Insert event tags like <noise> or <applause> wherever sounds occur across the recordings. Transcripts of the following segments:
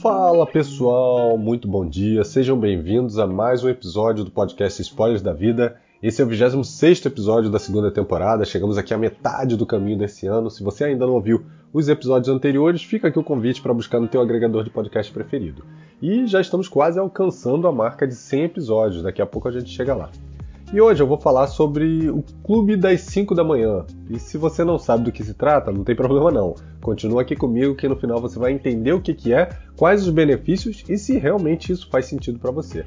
Fala pessoal, muito bom dia, sejam bem-vindos a mais um episódio do podcast Spoilers da Vida. Esse é o 26 episódio da segunda temporada, chegamos aqui à metade do caminho desse ano. Se você ainda não ouviu os episódios anteriores, fica aqui o convite para buscar no teu agregador de podcast preferido. E já estamos quase alcançando a marca de 100 episódios, daqui a pouco a gente chega lá. E hoje eu vou falar sobre o Clube das 5 da manhã. E se você não sabe do que se trata, não tem problema não. Continua aqui comigo que no final você vai entender o que, que é, quais os benefícios e se realmente isso faz sentido para você.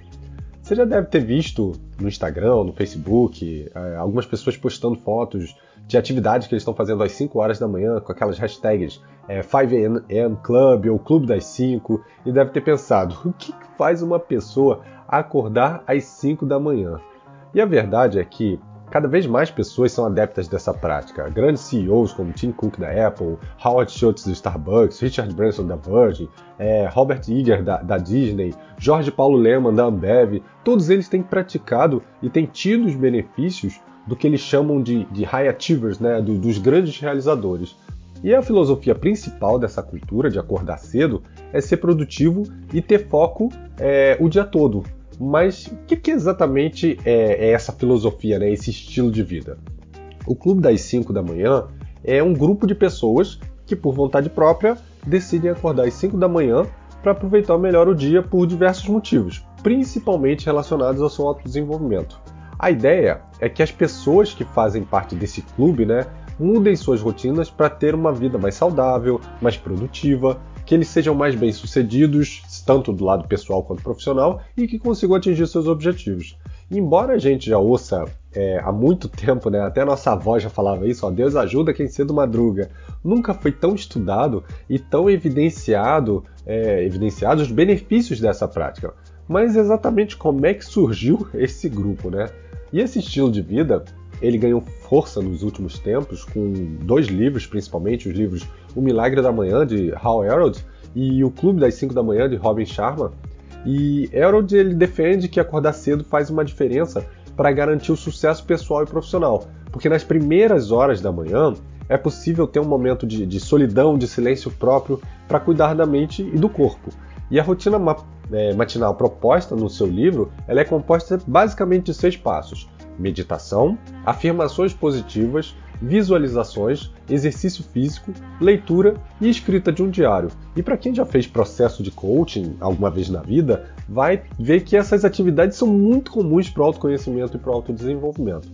Você já deve ter visto no Instagram, no Facebook, é, algumas pessoas postando fotos de atividades que eles estão fazendo às 5 horas da manhã com aquelas hashtags é, 5am Club ou Clube das 5 e deve ter pensado, o que faz uma pessoa acordar às 5 da manhã? E a verdade é que cada vez mais pessoas são adeptas dessa prática. Grandes CEOs como Tim Cook da Apple, Howard Schultz do Starbucks, Richard Branson da Virgin, é, Robert Iger da, da, Disney, Jorge Paulo Leman da Ambev, todos eles têm praticado e têm tido os benefícios do que eles chamam de, de high achievers, né, do, dos grandes realizadores. E a filosofia principal dessa cultura de acordar cedo é ser produtivo e ter foco é, o dia todo. Mas o que, que exatamente é, é, essa filosofia, né, esse estilo de vida? O Clube das 5 da manhã é um grupo de pessoas que, por vontade própria, decidem acordar às 5 da manhã para aproveitar melhor o dia por diversos motivos, principalmente relacionados ao seu autodesenvolvimento. A ideia é que as pessoas que fazem parte desse clube né, mudem suas rotinas para ter uma vida mais saudável, mais produtiva, que eles sejam mais bem-sucedidos, tanto do lado pessoal quanto profissional, e que consigam atingir seus objetivos. embora a gente já ouça é, há muito tempo, né, até nossa avó já falava isso, ó, Deus ajuda quem cedo madruga, nunca foi tão estudado e tão evidenciado, é, os benefícios dessa prática. Mas exatamente como é que surgiu <laughs> esse grupo, né? E esse estilo de vida, ele ganhou força nos últimos tempos com dois livros, principalmente os livros O Milagre da Manhã de Hal Herold e O Clube das 5 da Manhã de Robin Sharma. E Herold ele defende que acordar cedo faz uma diferença para garantir o sucesso pessoal e profissional, porque nas primeiras horas da manhã é possível ter um momento de, de solidão, de silêncio próprio para cuidar da mente e do corpo. E a rotina é, matinal proposta no seu livro ela é composta basicamente de seis passos: meditação, afirmações positivas, visualizações, exercício físico, leitura e escrita de um diário. E para quem já fez processo de coaching alguma vez na vida, vai ver que essas atividades são muito comuns para o autoconhecimento e para o autodesenvolvimento.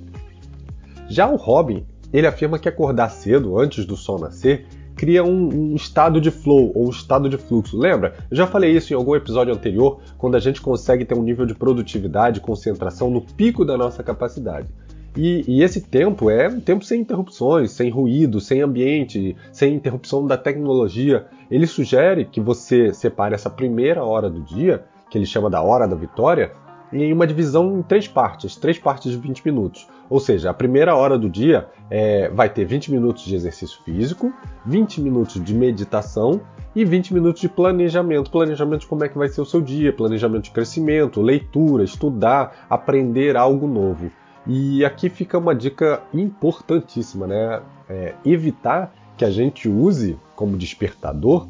Já o Robin, ele afirma que acordar cedo, antes do sol nascer, cria um, um, estado de flow ou um estado de fluxo. Lembra? Eu já falei isso em algum episódio anterior, quando a gente consegue ter um nível de produtividade e concentração no pico da nossa capacidade. E, e, esse tempo é um tempo sem interrupções, sem ruído, sem ambiente, sem interrupção da tecnologia. Ele sugere que você separe essa primeira hora do dia, que ele chama da hora da vitória, em uma divisão em três partes, três partes de 20 minutos. Ou seja, a primeira hora do dia é, vai ter 20 minutos de exercício físico, 20 minutos de meditação e 20 minutos de planejamento. Planejamento de como é que vai ser o seu dia, planejamento de crescimento, leitura, estudar, aprender algo novo. E aqui fica uma dica importantíssima, né? É evitar que a gente use como despertador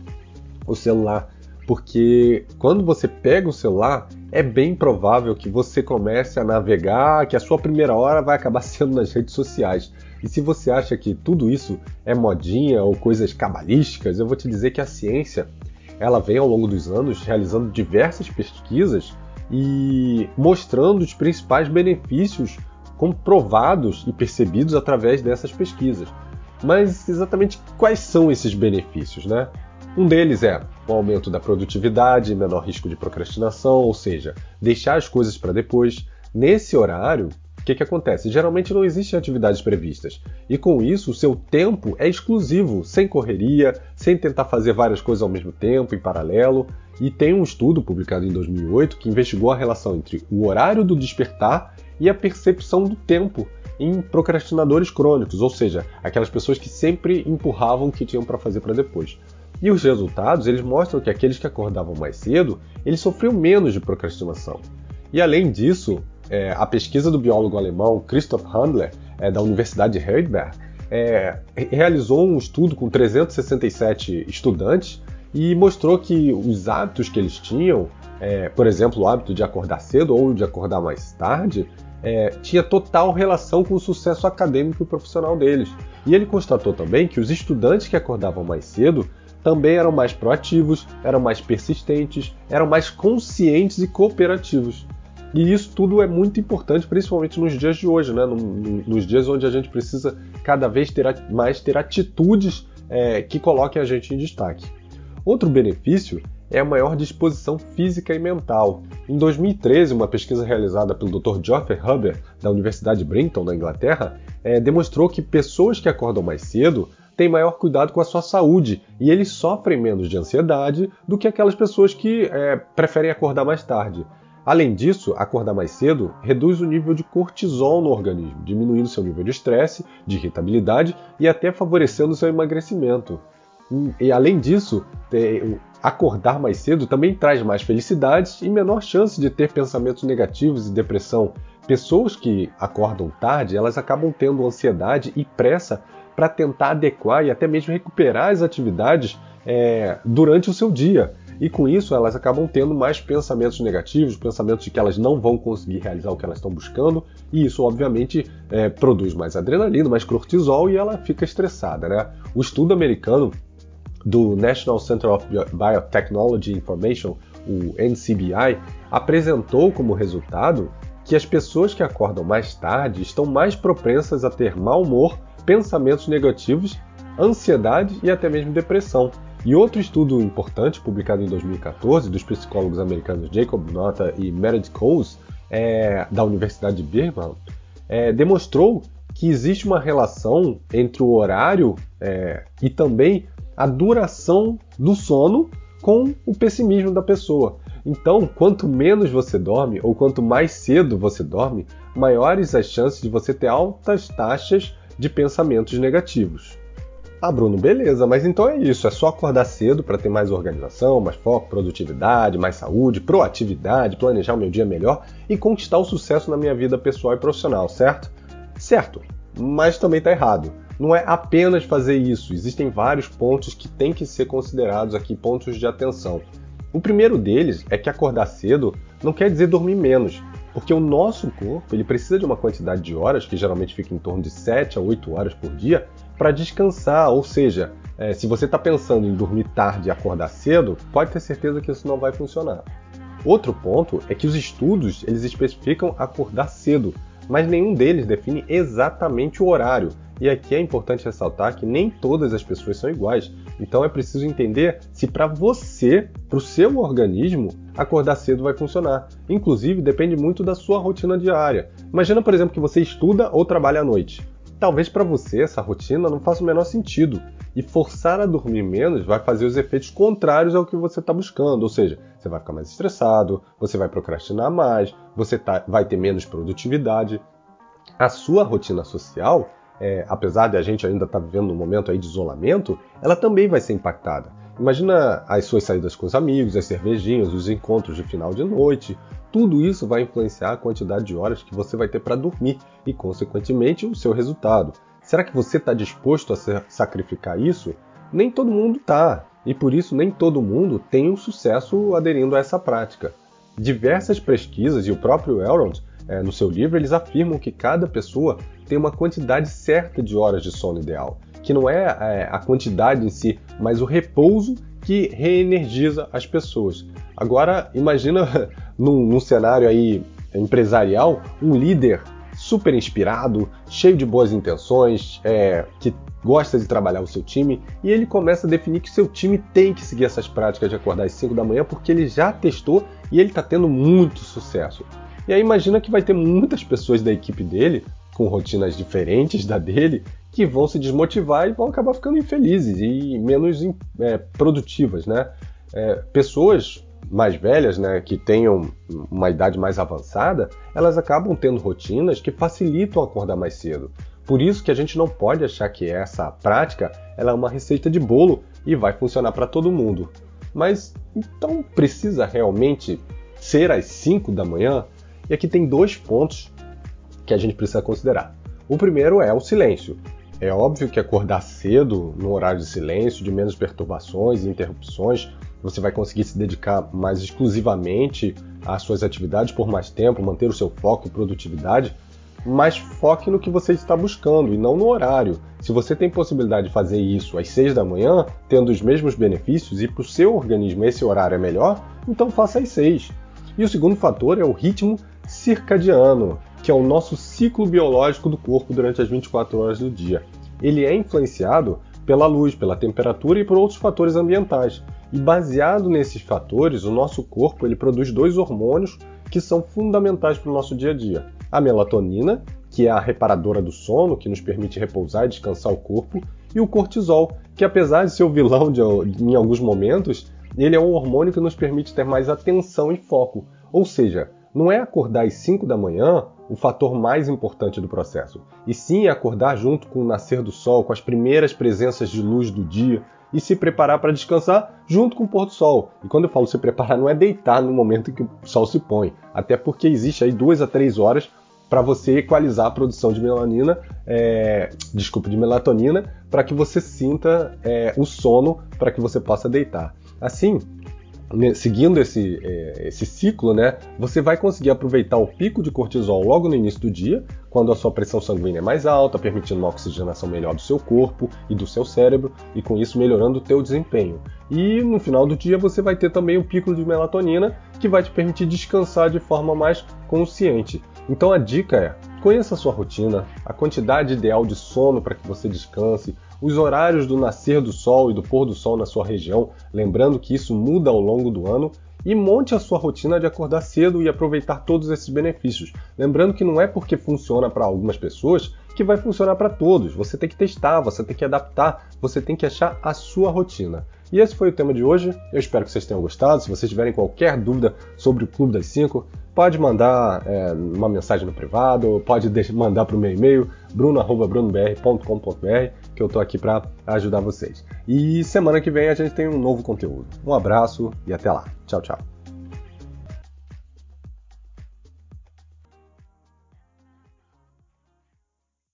o celular porque quando você pega o celular, é bem provável que você comece a navegar, que a sua primeira hora vai acabar <laughs> sendo nas redes sociais. E se você acha que tudo isso é modinha ou coisas cabalísticas, eu vou te dizer que a ciência, ela vem ao longo dos anos realizando diversas pesquisas e mostrando os principais benefícios comprovados e percebidos através dessas pesquisas. Mas exatamente quais são esses benefícios, né? Um deles é o aumento da produtividade, menor risco de procrastinação, ou seja, deixar as coisas para depois. Nesse horário, o que, que acontece? Geralmente não existem atividades previstas. E com isso, o seu tempo é exclusivo, sem correria, sem tentar fazer várias coisas ao mesmo tempo, em paralelo. E tem um estudo publicado em 2008 que investigou a relação entre o horário do despertar e a percepção do tempo em procrastinadores crônicos, ou seja, aquelas pessoas que sempre empurravam o que tinham para fazer para depois. E os resultados eles mostram que aqueles que acordavam mais cedo eles sofriam menos de procrastinação. E além disso, é, a pesquisa do biólogo alemão Christoph Handler, é, da Universidade de Heidelberg, é, realizou um estudo com 367 estudantes e mostrou que os hábitos que eles tinham, é, por exemplo, o hábito de acordar cedo ou de acordar mais tarde, é, tinha total relação com o sucesso acadêmico e profissional deles. E ele constatou também que os estudantes que acordavam mais cedo também eram mais proativos, eram mais persistentes, eram mais conscientes e cooperativos. E isso tudo é muito importante, principalmente nos dias de hoje, né? nos dias onde a gente precisa cada vez ter mais ter atitudes é, que coloquem a gente em destaque. Outro benefício é a maior disposição física e mental. Em 2013, uma pesquisa realizada pelo Dr. Geoffrey Huber, da Universidade de Brighton, na Inglaterra, é, demonstrou que pessoas que acordam mais cedo têm maior cuidado com a sua saúde e eles sofrem menos de ansiedade do que aquelas pessoas que é, preferem acordar mais tarde. Além disso, acordar mais cedo reduz o nível de cortisol no organismo, diminuindo seu nível de estresse, de irritabilidade e até favorecendo seu emagrecimento. E além disso, acordar mais cedo também traz mais felicidades e menor chance de ter pensamentos negativos e depressão. Pessoas que acordam tarde, elas acabam tendo ansiedade e pressa para tentar adequar e até mesmo recuperar as atividades é, durante o seu dia. E com isso elas acabam tendo mais pensamentos negativos, pensamentos de que elas não vão conseguir realizar o que elas estão buscando, e isso obviamente é, produz mais adrenalina, mais cortisol e ela fica estressada. Né? O estudo americano do National Center of Biotechnology Information, o NCBI, apresentou como resultado que as pessoas que acordam mais tarde estão mais propensas a ter mau humor, pensamentos negativos, ansiedade e até mesmo depressão. E outro estudo importante, publicado em 2014, dos psicólogos americanos Jacob Nota e Meredith Coles, é, da Universidade de Birmingham, é, demonstrou que existe uma relação entre o horário é, e também a duração do sono com o pessimismo da pessoa. Então, quanto menos você dorme ou quanto mais cedo você dorme, maiores as chances de você ter altas taxas de pensamentos negativos. Ah, Bruno, beleza, mas então é isso. É só acordar cedo para ter mais organização, mais foco, produtividade, mais saúde, proatividade, planejar o meu dia melhor e conquistar o sucesso na minha vida pessoal e profissional, certo? Certo, mas também está errado. Não é apenas fazer isso, existem vários pontos que têm que ser considerados aqui, pontos de atenção. O primeiro deles é que acordar cedo não quer dizer dormir menos, porque o nosso corpo ele precisa de uma quantidade de horas, que geralmente fica em torno de 7 a 8 horas por dia, para descansar. Ou seja, é, se você está pensando em dormir tarde e acordar cedo, pode ter certeza que isso não vai funcionar. Outro ponto é que os estudos eles especificam acordar cedo, mas nenhum deles define exatamente o horário. E aqui é importante ressaltar que nem todas as pessoas são iguais. Então é preciso entender se para você, para o seu organismo, acordar cedo vai funcionar. Inclusive depende muito da sua rotina diária. Imagina, por exemplo, que você estuda ou trabalha à noite. Talvez para você essa rotina não faça o menor sentido. E forçar a dormir menos vai fazer os efeitos contrários ao que você está buscando. Ou seja, você vai ficar mais estressado, você vai procrastinar mais, você tá, vai ter menos produtividade. A sua rotina social, é, apesar de a gente ainda estar tá vivendo um momento aí de isolamento, ela também vai ser impactada. Imagina as suas saídas com os amigos, as cervejinhas, os encontros de final de noite, tudo isso vai influenciar a quantidade de horas que você vai ter para dormir e, consequentemente, o seu resultado. Será que você está disposto a sacrificar isso? Nem todo mundo está, e por isso nem todo mundo tem um sucesso aderindo a essa prática. Diversas pesquisas e o próprio Elrond, é, no seu livro, eles afirmam que cada pessoa tem uma quantidade certa de horas de sono ideal, que não é, é a quantidade em si, mas o repouso que reenergiza as pessoas. Agora, imagina <laughs> num, num cenário aí empresarial, um líder super inspirado, cheio de boas intenções, é, que gosta de trabalhar o seu time, e ele começa a definir que seu time tem que seguir essas práticas de acordar às 5 da manhã porque ele já testou e ele está tendo muito sucesso. E aí imagina que vai ter muitas pessoas da equipe dele, com rotinas diferentes da dele, que vão se desmotivar e vão acabar ficando infelizes e menos é, produtivas, né? É, pessoas mais velhas, né, que tenham uma idade mais avançada, elas acabam tendo rotinas que facilitam acordar mais cedo. Por isso que a gente não pode achar que essa prática ela é uma receita de bolo e vai funcionar para todo mundo. Mas então precisa realmente ser às 5 da manhã? E aqui tem dois pontos que a gente precisa considerar. O primeiro é o silêncio. É óbvio que acordar cedo, no horário de silêncio, de menos perturbações e interrupções, você vai conseguir se dedicar mais exclusivamente às suas atividades por mais tempo, manter o seu foco e produtividade, mas foque no que você está buscando e não no horário. Se você tem possibilidade de fazer isso às 6 da manhã, tendo os mesmos benefícios e para o seu organismo esse horário é melhor, então faça às 6. E o segundo fator é o ritmo circadiano, que é o nosso ciclo biológico do corpo durante as 24 horas do dia. Ele é influenciado pela luz, pela temperatura e por outros fatores ambientais. E baseado nesses fatores, o nosso corpo ele produz dois hormônios que são fundamentais para o nosso dia a dia: a melatonina, que é a reparadora do sono, que nos permite repousar e descansar o corpo, e o cortisol, que apesar de ser o vilão de, em alguns momentos, ele é um hormônio que nos permite ter mais atenção e foco. Ou seja, não é acordar às 5 da manhã o fator mais importante do processo, e sim acordar junto com o nascer do sol, com as primeiras presenças de luz do dia, e se preparar para descansar junto com o pôr do sol. E quando eu falo se preparar, não é deitar no momento em que o sol se põe, até porque existe aí duas a três horas para você equalizar a produção de melanina, é, desculpa, de melatonina, para que você sinta é, o sono para que você possa deitar. Assim, seguindo esse, é, esse ciclo, né, você vai conseguir aproveitar o pico de cortisol logo no início do dia, quando a sua pressão sanguínea é mais alta, permitindo uma oxigenação melhor do seu corpo e do seu cérebro, e com isso melhorando o teu desempenho. E no final do dia você vai ter também o pico de melatonina, que vai te permitir descansar de forma mais consciente. Então a dica é: conheça a sua rotina, a quantidade ideal de sono para que você descanse, os horários do nascer do sol e do pôr do sol na sua região, lembrando que isso muda ao longo do ano, e monte a sua rotina de acordar cedo e aproveitar todos esses benefícios. Lembrando que não é porque funciona para algumas pessoas que vai funcionar para todos. Você tem que testar, você tem que adaptar, você tem que achar a sua rotina. E esse foi o tema de hoje. Eu espero que vocês tenham gostado. Se vocês tiverem qualquer dúvida sobre o Clube das 5, pode mandar é, uma mensagem no privado, pode mandar para o meu e-mail, bruno.brunobr.com.br, que eu estou aqui para ajudar vocês. E semana que vem a gente tem um novo conteúdo. Um abraço e até lá. Tchau, tchau.